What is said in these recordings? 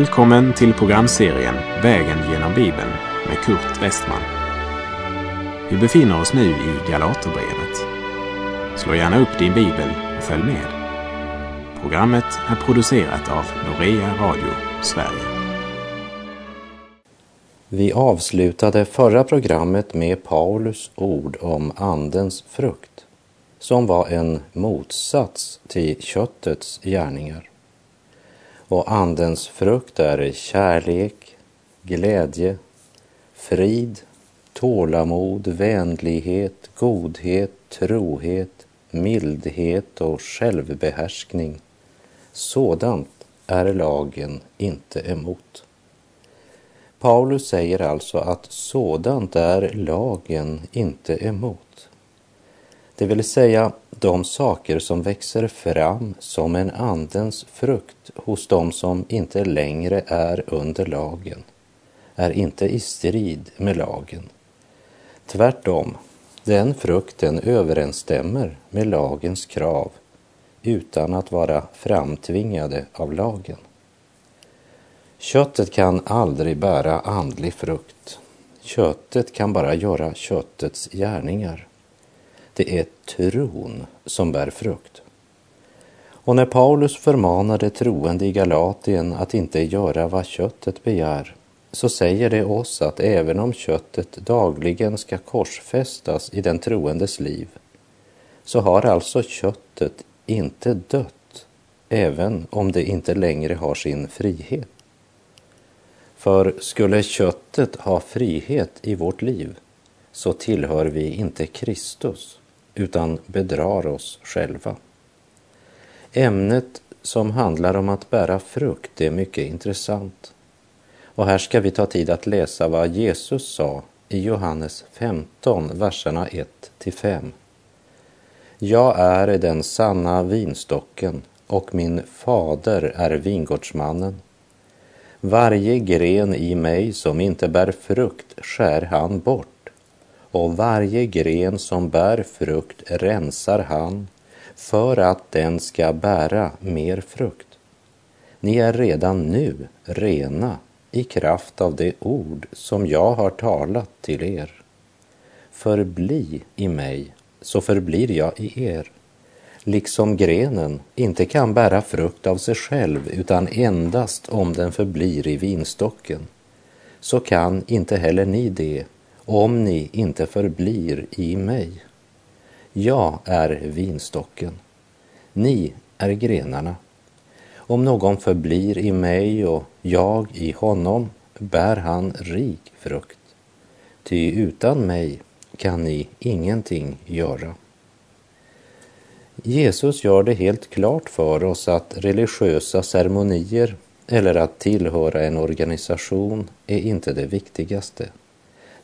Välkommen till programserien Vägen genom Bibeln med Kurt Westman. Vi befinner oss nu i Galaterbrevet. Slå gärna upp din bibel och följ med. Programmet är producerat av Norea Radio Sverige. Vi avslutade förra programmet med Paulus ord om Andens frukt, som var en motsats till köttets gärningar. Och Andens frukt är kärlek, glädje, frid, tålamod, vänlighet, godhet, trohet, mildhet och självbehärskning. Sådant är lagen inte emot. Paulus säger alltså att sådant är lagen inte emot. Det vill säga de saker som växer fram som en andens frukt hos dem som inte längre är under lagen, är inte i strid med lagen. Tvärtom, den frukten överensstämmer med lagens krav utan att vara framtvingade av lagen. Köttet kan aldrig bära andlig frukt. Köttet kan bara göra köttets gärningar. Det är tron som bär frukt. Och när Paulus förmanade troende i Galatien att inte göra vad köttet begär, så säger det oss att även om köttet dagligen ska korsfästas i den troendes liv, så har alltså köttet inte dött, även om det inte längre har sin frihet. För skulle köttet ha frihet i vårt liv, så tillhör vi inte Kristus, utan bedrar oss själva. Ämnet som handlar om att bära frukt är mycket intressant. Och här ska vi ta tid att läsa vad Jesus sa i Johannes 15, verserna 1 till 5. Jag är den sanna vinstocken och min fader är vingårdsmannen. Varje gren i mig som inte bär frukt skär han bort och varje gren som bär frukt rensar han för att den ska bära mer frukt. Ni är redan nu rena i kraft av det ord som jag har talat till er. Förbli i mig, så förblir jag i er. Liksom grenen inte kan bära frukt av sig själv utan endast om den förblir i vinstocken, så kan inte heller ni det om ni inte förblir i mig. Jag är vinstocken, ni är grenarna. Om någon förblir i mig och jag i honom bär han rik frukt. Ty utan mig kan ni ingenting göra. Jesus gör det helt klart för oss att religiösa ceremonier eller att tillhöra en organisation är inte det viktigaste.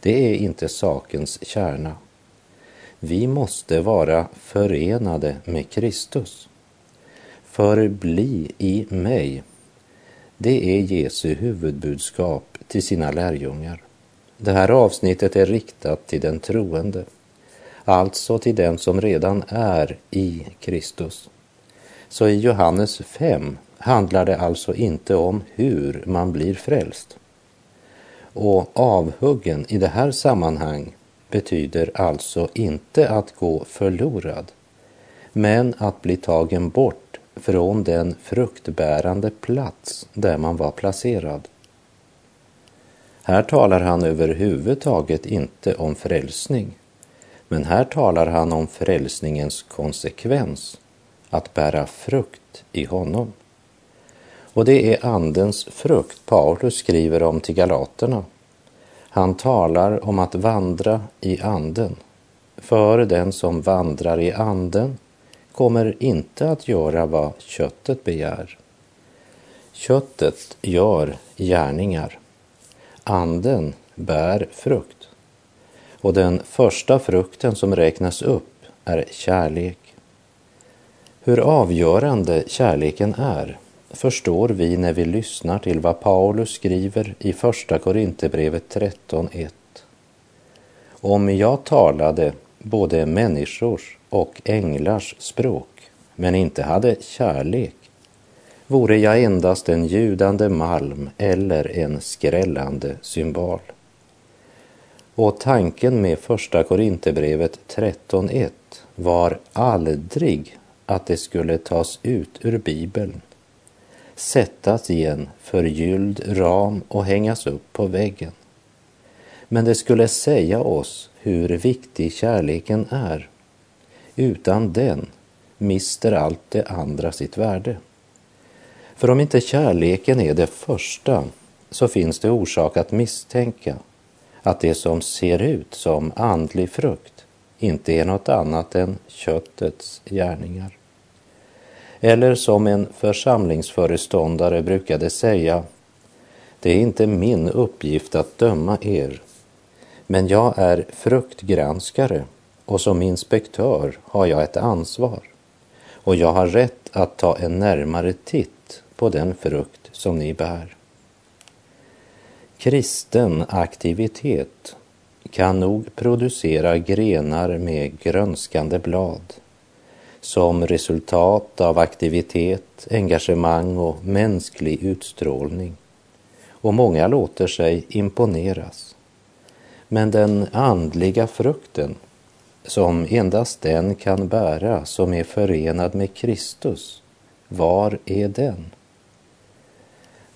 Det är inte sakens kärna. Vi måste vara förenade med Kristus. Förbli i mig. Det är Jesu huvudbudskap till sina lärjungar. Det här avsnittet är riktat till den troende, alltså till den som redan är i Kristus. Så i Johannes 5 handlar det alltså inte om hur man blir frälst. Och avhuggen i det här sammanhang betyder alltså inte att gå förlorad, men att bli tagen bort från den fruktbärande plats där man var placerad. Här talar han överhuvudtaget inte om frälsning, men här talar han om frälsningens konsekvens, att bära frukt i honom. Och det är Andens frukt Paulus skriver om till galaterna. Han talar om att vandra i Anden. För den som vandrar i Anden kommer inte att göra vad köttet begär. Köttet gör gärningar. Anden bär frukt. Och den första frukten som räknas upp är kärlek. Hur avgörande kärleken är förstår vi när vi lyssnar till vad Paulus skriver i Första Korinthierbrevet 13.1. Om jag talade både människors och änglars språk men inte hade kärlek vore jag endast en ljudande malm eller en skrällande symbol. Och tanken med första Korinthierbrevet 13.1 var aldrig att det skulle tas ut ur Bibeln, sättas i en förgylld ram och hängas upp på väggen. Men det skulle säga oss hur viktig kärleken är. Utan den mister allt det andra sitt värde. För om inte kärleken är det första så finns det orsak att misstänka att det som ser ut som andlig frukt inte är något annat än köttets gärningar. Eller som en församlingsföreståndare brukade säga, det är inte min uppgift att döma er, men jag är fruktgranskare och som inspektör har jag ett ansvar och jag har rätt att ta en närmare titt på den frukt som ni bär. Kristen aktivitet kan nog producera grenar med grönskande blad som resultat av aktivitet, engagemang och mänsklig utstrålning. Och många låter sig imponeras. Men den andliga frukten, som endast den kan bära som är förenad med Kristus, var är den?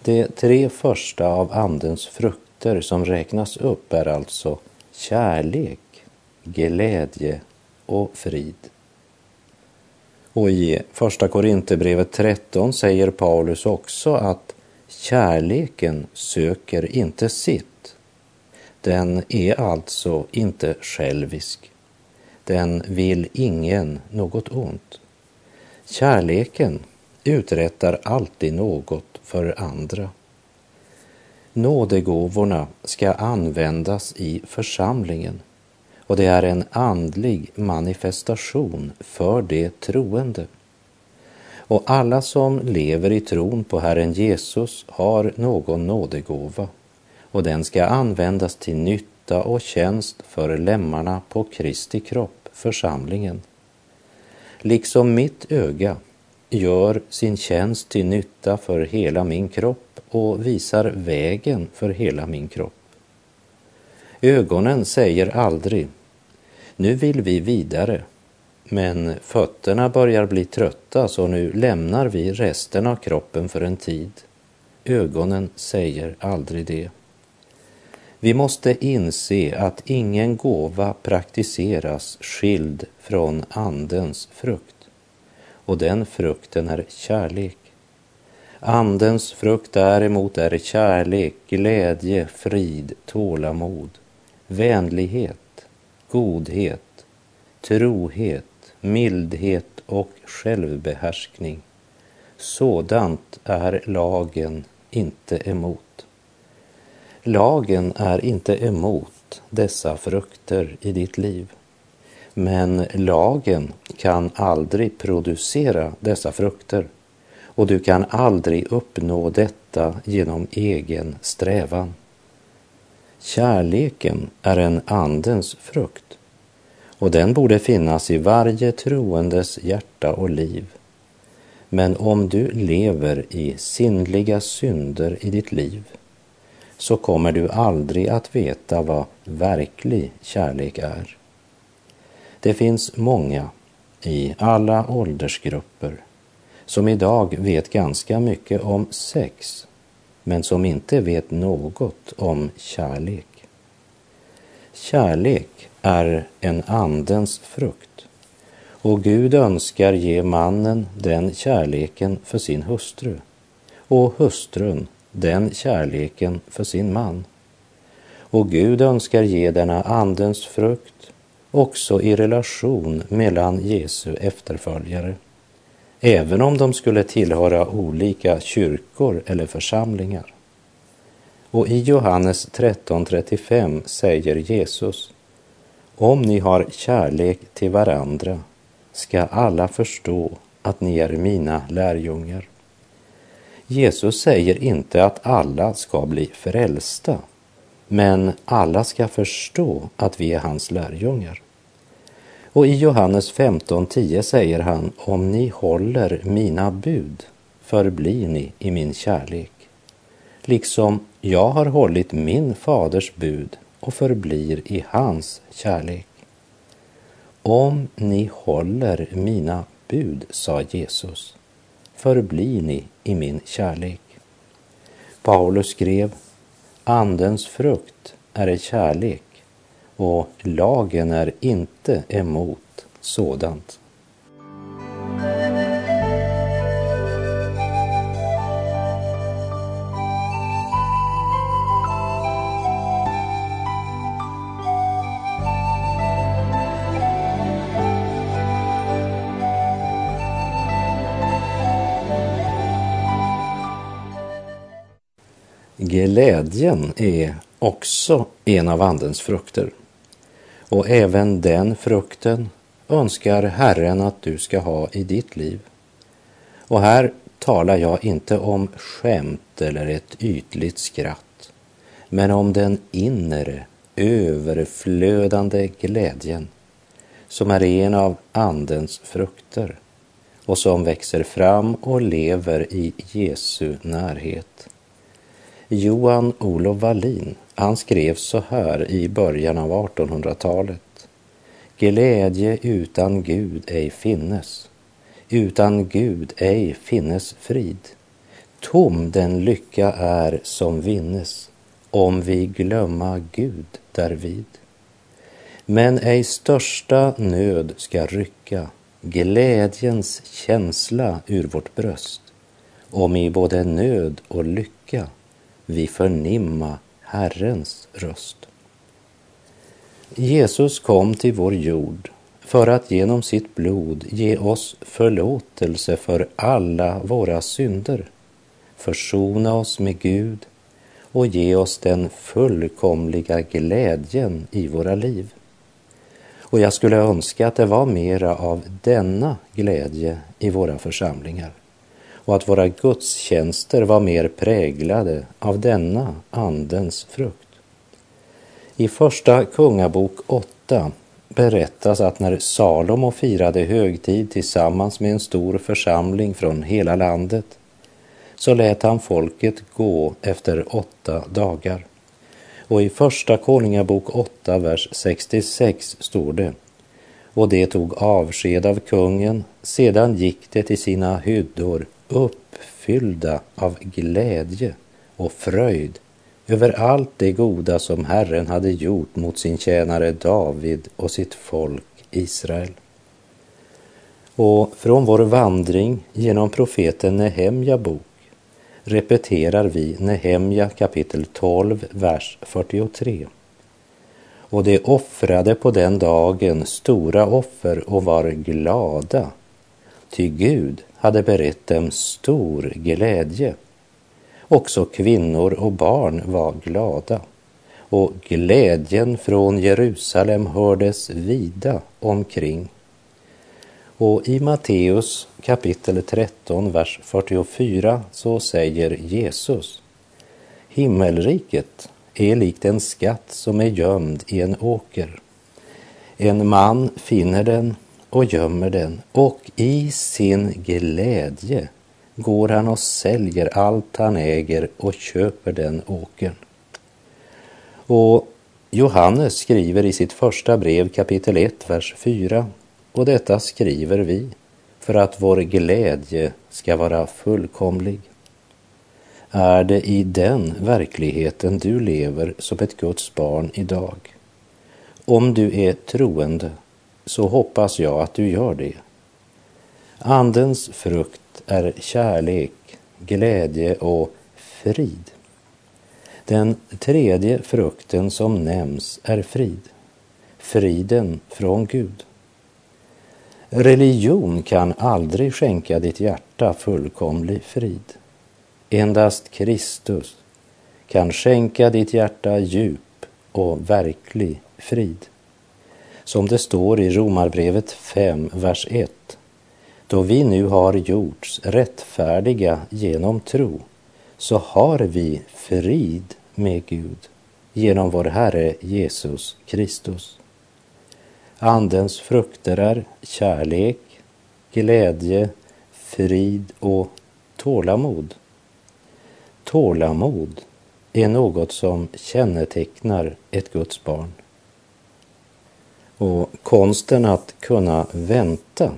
De tre första av Andens frukter som räknas upp är alltså kärlek, glädje och frid. Och i Första Korinthierbrevet 13 säger Paulus också att kärleken söker inte sitt. Den är alltså inte självisk. Den vill ingen något ont. Kärleken uträttar alltid något för andra. Nådegåvorna ska användas i församlingen och det är en andlig manifestation för det troende. Och alla som lever i tron på Herren Jesus har någon nådegåva och den ska användas till nytta och tjänst för lemmarna på Kristi kropp, församlingen. Liksom mitt öga gör sin tjänst till nytta för hela min kropp och visar vägen för hela min kropp. Ögonen säger aldrig nu vill vi vidare, men fötterna börjar bli trötta så nu lämnar vi resten av kroppen för en tid. Ögonen säger aldrig det. Vi måste inse att ingen gåva praktiseras skild från Andens frukt. Och den frukten är kärlek. Andens frukt däremot är kärlek, glädje, frid, tålamod, vänlighet, godhet, trohet, mildhet och självbehärskning. Sådant är lagen inte emot. Lagen är inte emot dessa frukter i ditt liv. Men lagen kan aldrig producera dessa frukter och du kan aldrig uppnå detta genom egen strävan. Kärleken är en andens frukt och den borde finnas i varje troendes hjärta och liv. Men om du lever i sinnliga synder i ditt liv så kommer du aldrig att veta vad verklig kärlek är. Det finns många i alla åldersgrupper som idag vet ganska mycket om sex men som inte vet något om kärlek. Kärlek är en andens frukt och Gud önskar ge mannen den kärleken för sin hustru och hustrun den kärleken för sin man. Och Gud önskar ge denna andens frukt också i relation mellan Jesu efterföljare även om de skulle tillhöra olika kyrkor eller församlingar. Och i Johannes 13.35 säger Jesus, om ni har kärlek till varandra ska alla förstå att ni är mina lärjungar. Jesus säger inte att alla ska bli frälsta, men alla ska förstå att vi är hans lärjungar. Och i Johannes 15.10 säger han, om ni håller mina bud förblir ni i min kärlek, liksom jag har hållit min faders bud och förblir i hans kärlek. Om ni håller mina bud, sa Jesus, förblir ni i min kärlek. Paulus skrev, Andens frukt är kärlek och lagen är inte emot sådant. Glädjen är också en av Andens frukter. Och även den frukten önskar Herren att du ska ha i ditt liv. Och här talar jag inte om skämt eller ett ytligt skratt, men om den inre, överflödande glädjen som är en av Andens frukter och som växer fram och lever i Jesu närhet. Johan Olof Wallin, han skrev så här i början av 1800-talet. Glädje utan Gud ej finnes, utan Gud ej finnes frid. Tom den lycka är som vinnes, om vi glömma Gud därvid. Men ej största nöd ska rycka glädjens känsla ur vårt bröst, om i både nöd och lycka vi förnimma Herrens röst. Jesus kom till vår jord för att genom sitt blod ge oss förlåtelse för alla våra synder, försona oss med Gud och ge oss den fullkomliga glädjen i våra liv. Och jag skulle önska att det var mera av denna glädje i våra församlingar och att våra gudstjänster var mer präglade av denna Andens frukt. I Första Kungabok 8 berättas att när Salomo firade högtid tillsammans med en stor församling från hela landet så lät han folket gå efter åtta dagar. Och i Första Konungabok 8, vers 66 står det och det tog avsked av kungen, sedan gick det till sina hyddor uppfyllda av glädje och fröjd över allt det goda som Herren hade gjort mot sin tjänare David och sitt folk Israel. Och från vår vandring genom profeten Nehemja bok repeterar vi Nehemja kapitel 12, vers 43. Och de offrade på den dagen stora offer och var glada, ty Gud hade berett dem stor glädje. Också kvinnor och barn var glada och glädjen från Jerusalem hördes vida omkring. Och i Matteus kapitel 13, vers 44 så säger Jesus Himmelriket är likt en skatt som är gömd i en åker. En man finner den och gömmer den och i sin glädje går han och säljer allt han äger och köper den åkern. Och Johannes skriver i sitt första brev kapitel 1, vers 4 och detta skriver vi för att vår glädje ska vara fullkomlig. Är det i den verkligheten du lever som ett Guds barn idag? Om du är troende så hoppas jag att du gör det. Andens frukt är kärlek, glädje och frid. Den tredje frukten som nämns är frid. Friden från Gud. Religion kan aldrig skänka ditt hjärta fullkomlig frid. Endast Kristus kan skänka ditt hjärta djup och verklig frid som det står i Romarbrevet 5, vers 1. Då vi nu har gjorts rättfärdiga genom tro så har vi frid med Gud genom vår Herre Jesus Kristus. Andens frukter är kärlek, glädje, frid och tålamod. Tålamod är något som kännetecknar ett Guds barn. Och konsten att kunna vänta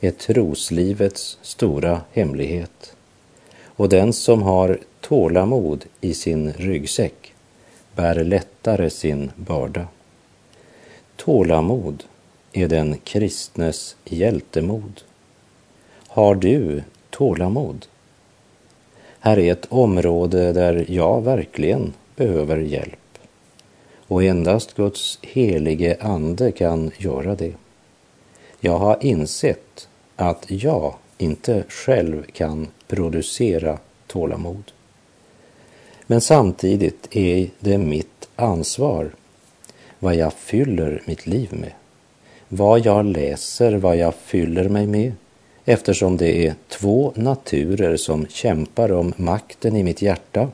är troslivets stora hemlighet. Och den som har tålamod i sin ryggsäck bär lättare sin börda. Tålamod är den kristnes hjältemod. Har du tålamod? Här är ett område där jag verkligen behöver hjälp. Och endast Guds helige ande kan göra det. Jag har insett att jag inte själv kan producera tålamod. Men samtidigt är det mitt ansvar vad jag fyller mitt liv med. Vad jag läser, vad jag fyller mig med eftersom det är två naturer som kämpar om makten i mitt hjärta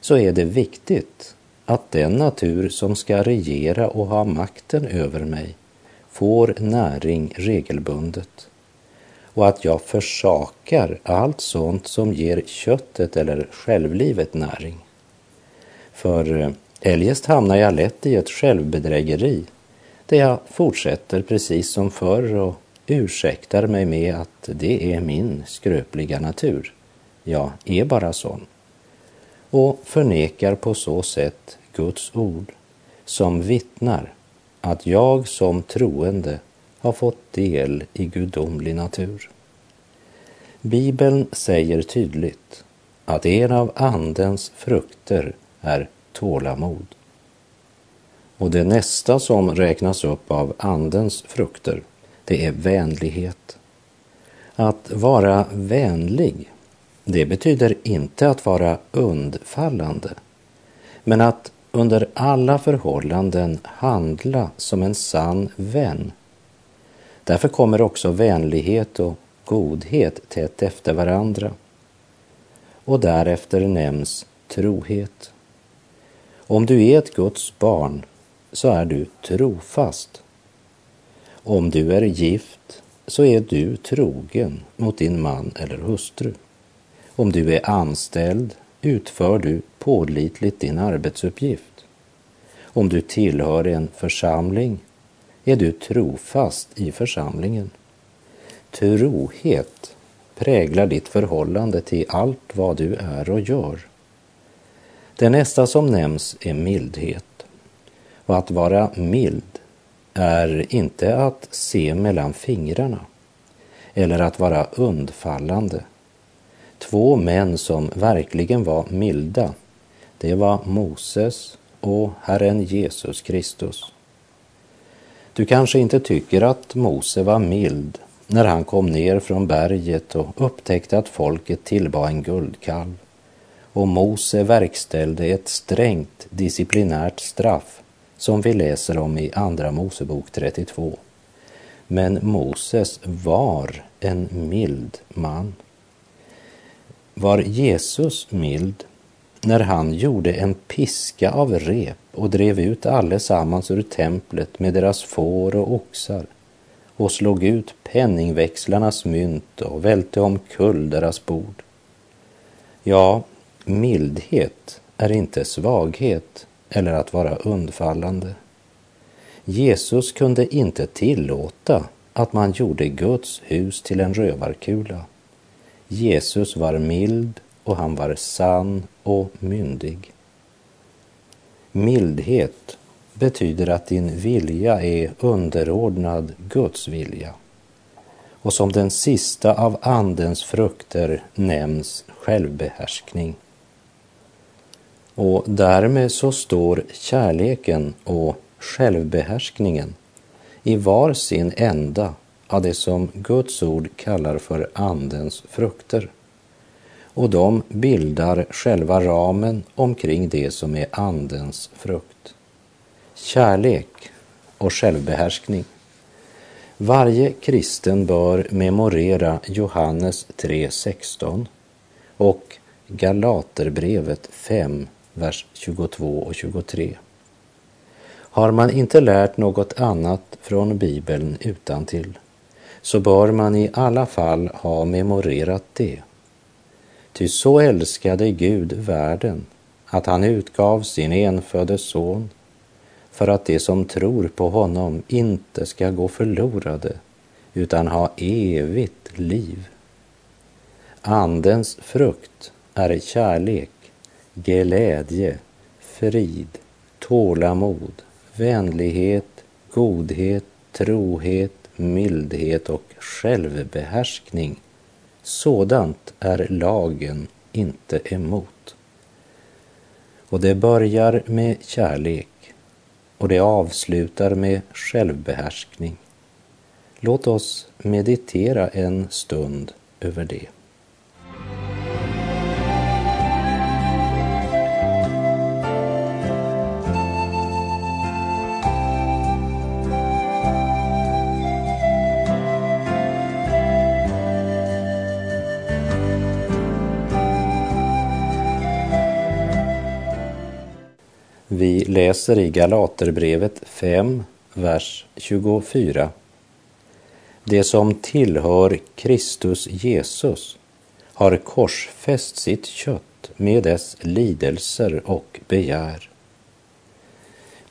så är det viktigt att den natur som ska regera och ha makten över mig får näring regelbundet och att jag försakar allt sånt som ger köttet eller självlivet näring. För eh, eljest hamnar jag lätt i ett självbedrägeri där jag fortsätter precis som förr och ursäktar mig med att det är min skröpliga natur. Jag är bara sån. Och förnekar på så sätt Guds ord som vittnar att jag som troende har fått del i gudomlig natur. Bibeln säger tydligt att en av Andens frukter är tålamod. Och det nästa som räknas upp av Andens frukter, det är vänlighet. Att vara vänlig, det betyder inte att vara undfallande, men att under alla förhållanden handla som en sann vän. Därför kommer också vänlighet och godhet tätt efter varandra. Och därefter nämns trohet. Om du är ett Guds barn så är du trofast. Om du är gift så är du trogen mot din man eller hustru. Om du är anställd utför du pålitligt din arbetsuppgift. Om du tillhör en församling är du trofast i församlingen. Trohet präglar ditt förhållande till allt vad du är och gör. Det nästa som nämns är mildhet. Och att vara mild är inte att se mellan fingrarna eller att vara undfallande Två män som verkligen var milda, det var Moses och Herren Jesus Kristus. Du kanske inte tycker att Mose var mild när han kom ner från berget och upptäckte att folket tillbad en guldkalv och Mose verkställde ett strängt disciplinärt straff som vi läser om i Andra Mosebok 32. Men Moses var en mild man var Jesus mild när han gjorde en piska av rep och drev ut allesammans ur templet med deras får och oxar och slog ut penningväxlarnas mynt och välte omkull deras bord. Ja, mildhet är inte svaghet eller att vara undfallande. Jesus kunde inte tillåta att man gjorde Guds hus till en rövarkula. Jesus var mild och han var sann och myndig. Mildhet betyder att din vilja är underordnad Guds vilja. Och som den sista av Andens frukter nämns självbehärskning. Och därmed så står kärleken och självbehärskningen i var sin ända av det som Guds ord kallar för Andens frukter. Och de bildar själva ramen omkring det som är Andens frukt. Kärlek och självbehärskning. Varje kristen bör memorera Johannes 3.16 och Galaterbrevet 5, vers 22 och 23. Har man inte lärt något annat från Bibeln utan till så bör man i alla fall ha memorerat det Ty så älskade Gud världen att han utgav sin enfödde son för att de som tror på honom inte ska gå förlorade utan ha evigt liv. Andens frukt är kärlek, glädje, frid, tålamod, vänlighet, godhet, trohet, mildhet och självbehärskning. Sådant är lagen inte emot. Och det börjar med kärlek och det avslutar med självbehärskning. Låt oss meditera en stund över det. Läser i Galaterbrevet 5, vers 24. Det som tillhör Kristus Jesus har korsfäst sitt kött med dess lidelser och begär.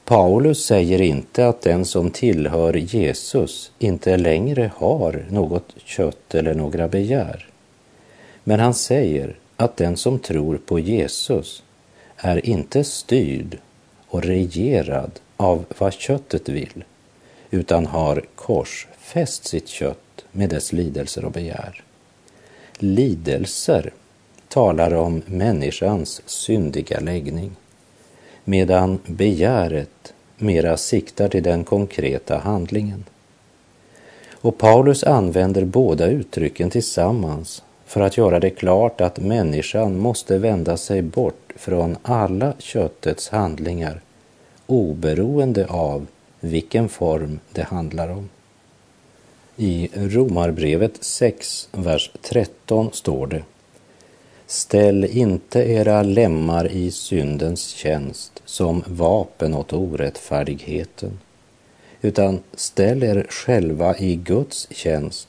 Paulus säger inte att den som tillhör Jesus inte längre har något kött eller några begär. Men han säger att den som tror på Jesus är inte styrd och regerad av vad köttet vill, utan har korsfäst sitt kött med dess lidelser och begär. Lidelser talar om människans syndiga läggning, medan begäret mera siktar till den konkreta handlingen. Och Paulus använder båda uttrycken tillsammans för att göra det klart att människan måste vända sig bort från alla köttets handlingar oberoende av vilken form det handlar om. I Romarbrevet 6, vers 13 står det Ställ inte era lemmar i syndens tjänst som vapen åt orättfärdigheten, utan ställ er själva i Guds tjänst,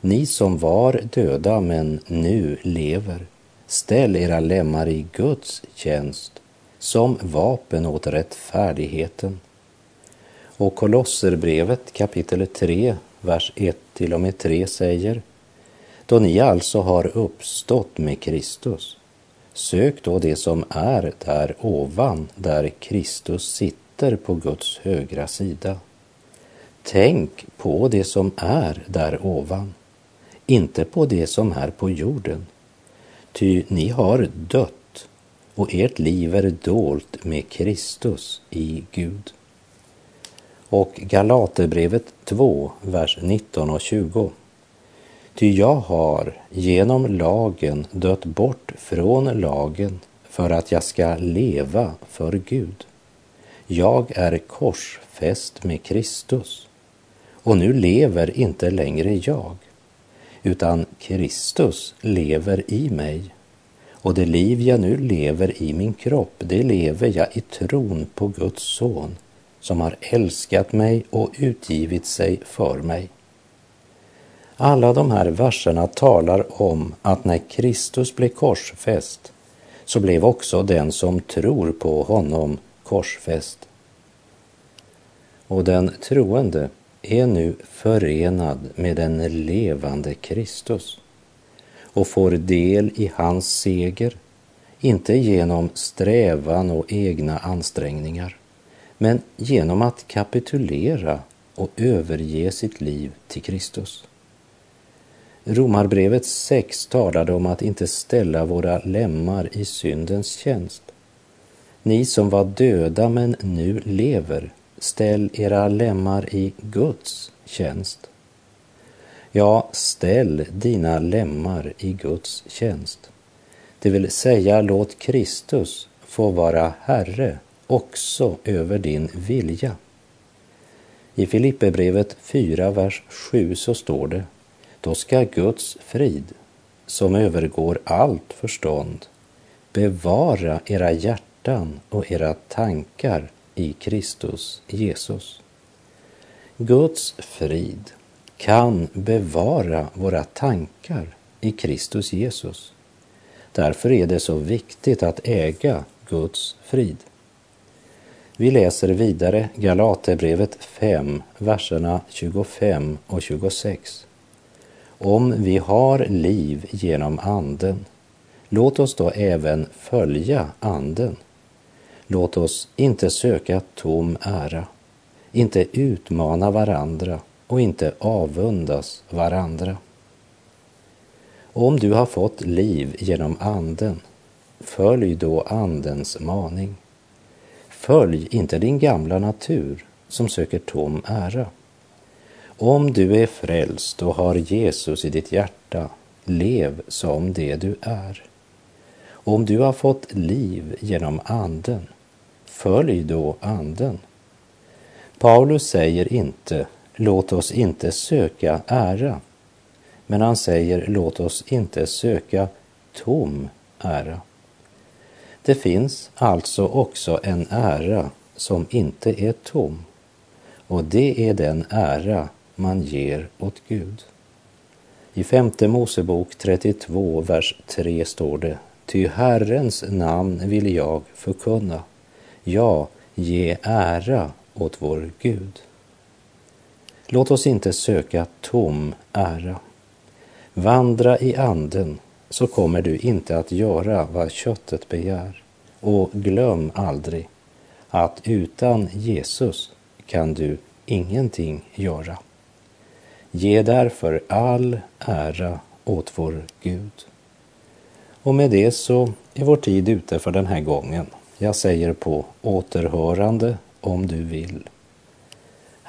ni som var döda men nu lever. Ställ era lemmar i Guds tjänst som vapen åt rättfärdigheten. Och Kolosserbrevet kapitel 3, vers 1 till och med 3 säger Då ni alltså har uppstått med Kristus, sök då det som är där ovan, där Kristus sitter på Guds högra sida. Tänk på det som är där ovan, inte på det som är på jorden. Ty ni har dött och ert liv är dolt med Kristus i Gud. Och Galaterbrevet 2, vers 19 och 20. Ty jag har genom lagen dött bort från lagen för att jag ska leva för Gud. Jag är korsfäst med Kristus och nu lever inte längre jag, utan Kristus lever i mig och det liv jag nu lever i min kropp, det lever jag i tron på Guds son som har älskat mig och utgivit sig för mig. Alla de här verserna talar om att när Kristus blev korsfäst så blev också den som tror på honom korsfäst. Och den troende är nu förenad med den levande Kristus och får del i hans seger, inte genom strävan och egna ansträngningar, men genom att kapitulera och överge sitt liv till Kristus. Romarbrevet 6 talade om att inte ställa våra lemmar i syndens tjänst. Ni som var döda men nu lever, ställ era lemmar i Guds tjänst. Ja, ställ dina lemmar i Guds tjänst. Det vill säga, låt Kristus få vara Herre också över din vilja. I Filipperbrevet 4, vers 7 så står det, då ska Guds frid, som övergår allt förstånd, bevara era hjärtan och era tankar i Kristus Jesus. Guds frid kan bevara våra tankar i Kristus Jesus. Därför är det så viktigt att äga Guds frid. Vi läser vidare Galaterbrevet 5, verserna 25 och 26. Om vi har liv genom Anden, låt oss då även följa Anden. Låt oss inte söka tom ära, inte utmana varandra och inte avundas varandra. Om du har fått liv genom Anden, följ då Andens maning. Följ inte din gamla natur som söker tom ära. Om du är frälst och har Jesus i ditt hjärta, lev som det du är. Om du har fått liv genom Anden, följ då Anden. Paulus säger inte, låt oss inte söka ära, men han säger, låt oss inte söka tom ära. Det finns alltså också en ära som inte är tom och det är den ära man ger åt Gud. I femte Mosebok 32, vers 3 står det Ty Herrens namn vill jag förkunna, ja, ge ära åt vår Gud. Låt oss inte söka tom ära. Vandra i anden så kommer du inte att göra vad köttet begär. Och glöm aldrig att utan Jesus kan du ingenting göra. Ge därför all ära åt vår Gud. Och med det så är vår tid ute för den här gången. Jag säger på återhörande om du vill.